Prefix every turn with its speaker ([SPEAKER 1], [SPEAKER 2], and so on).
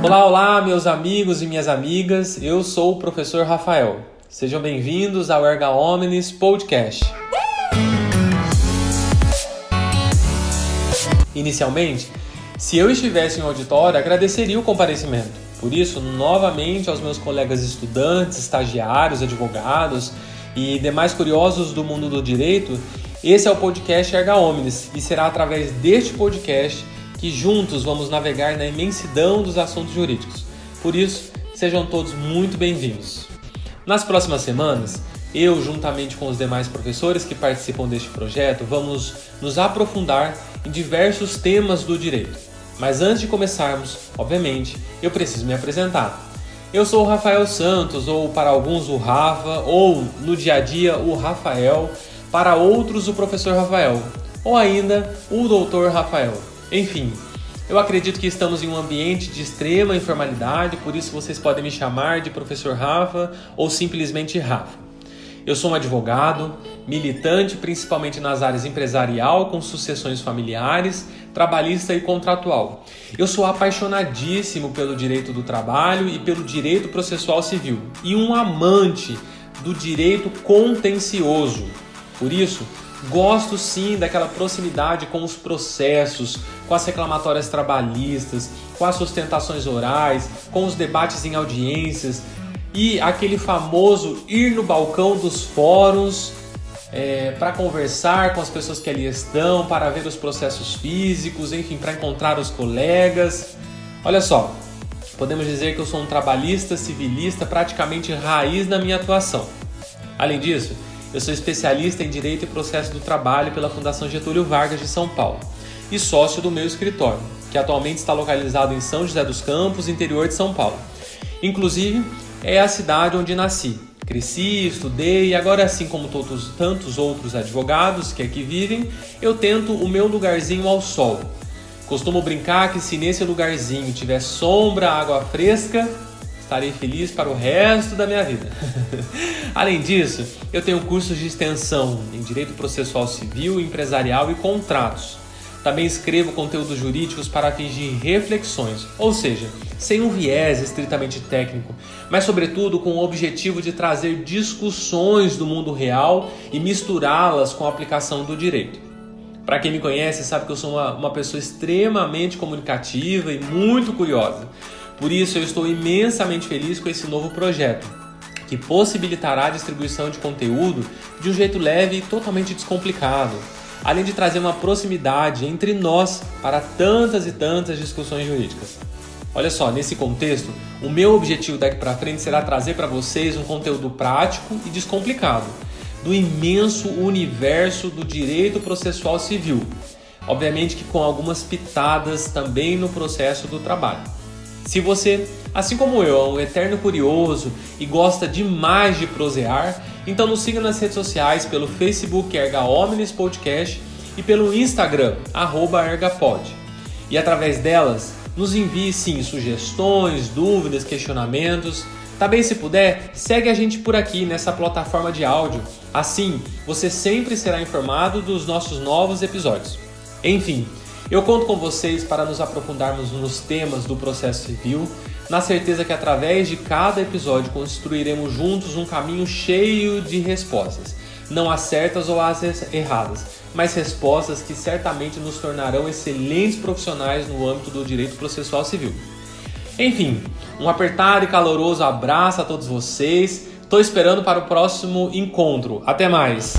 [SPEAKER 1] Olá, olá, meus amigos e minhas amigas. Eu sou o professor Rafael. Sejam bem-vindos ao Erga Omnis Podcast. Inicialmente, se eu estivesse em auditório, agradeceria o comparecimento. Por isso, novamente aos meus colegas estudantes, estagiários, advogados e demais curiosos do mundo do direito, esse é o podcast Erga Omnis e será através deste podcast que juntos vamos navegar na imensidão dos assuntos jurídicos. Por isso, sejam todos muito bem-vindos. Nas próximas semanas, eu, juntamente com os demais professores que participam deste projeto, vamos nos aprofundar em diversos temas do direito. Mas antes de começarmos, obviamente, eu preciso me apresentar. Eu sou o Rafael Santos, ou para alguns o Rafa, ou no dia a dia o Rafael, para outros o professor Rafael, ou ainda o doutor Rafael. Enfim, eu acredito que estamos em um ambiente de extrema informalidade, por isso vocês podem me chamar de professor Rafa ou simplesmente Rafa. Eu sou um advogado, militante principalmente nas áreas empresarial, com sucessões familiares, trabalhista e contratual. Eu sou apaixonadíssimo pelo direito do trabalho e pelo direito processual civil e um amante do direito contencioso. Por isso, Gosto sim daquela proximidade com os processos, com as reclamatórias trabalhistas, com as sustentações orais, com os debates em audiências e aquele famoso ir no balcão dos fóruns é, para conversar com as pessoas que ali estão, para ver os processos físicos, enfim, para encontrar os colegas. Olha só, podemos dizer que eu sou um trabalhista civilista praticamente raiz na minha atuação. Além disso, eu sou especialista em Direito e Processo do Trabalho pela Fundação Getúlio Vargas de São Paulo e sócio do meu escritório, que atualmente está localizado em São José dos Campos, interior de São Paulo. Inclusive, é a cidade onde nasci. Cresci, estudei e agora, assim como todos, tantos outros advogados que aqui vivem, eu tento o meu lugarzinho ao sol. Costumo brincar que se nesse lugarzinho tiver sombra, água fresca, estarei feliz para o resto da minha vida. Além disso, eu tenho cursos de extensão em Direito Processual Civil, Empresarial e Contratos. Também escrevo conteúdos jurídicos para de reflexões, ou seja, sem um viés estritamente técnico, mas sobretudo com o objetivo de trazer discussões do mundo real e misturá-las com a aplicação do direito. Para quem me conhece, sabe que eu sou uma, uma pessoa extremamente comunicativa e muito curiosa. Por isso, eu estou imensamente feliz com esse novo projeto, que possibilitará a distribuição de conteúdo de um jeito leve e totalmente descomplicado, além de trazer uma proximidade entre nós para tantas e tantas discussões jurídicas. Olha só, nesse contexto, o meu objetivo daqui para frente será trazer para vocês um conteúdo prático e descomplicado do imenso universo do direito processual civil. Obviamente que com algumas pitadas também no processo do trabalho. Se você, assim como eu, é um eterno curioso e gosta demais de prosear, então nos siga nas redes sociais pelo Facebook Erga Omnis Podcast e pelo Instagram arroba ergapod. E através delas, nos envie sim sugestões, dúvidas, questionamentos. Também, se puder, segue a gente por aqui nessa plataforma de áudio. Assim, você sempre será informado dos nossos novos episódios. Enfim, eu conto com vocês para nos aprofundarmos nos temas do processo civil, na certeza que através de cada episódio construiremos juntos um caminho cheio de respostas, não as certas ou as erradas, mas respostas que certamente nos tornarão excelentes profissionais no âmbito do direito processual civil. Enfim, um apertado e caloroso abraço a todos vocês. Estou esperando para o próximo encontro. Até mais!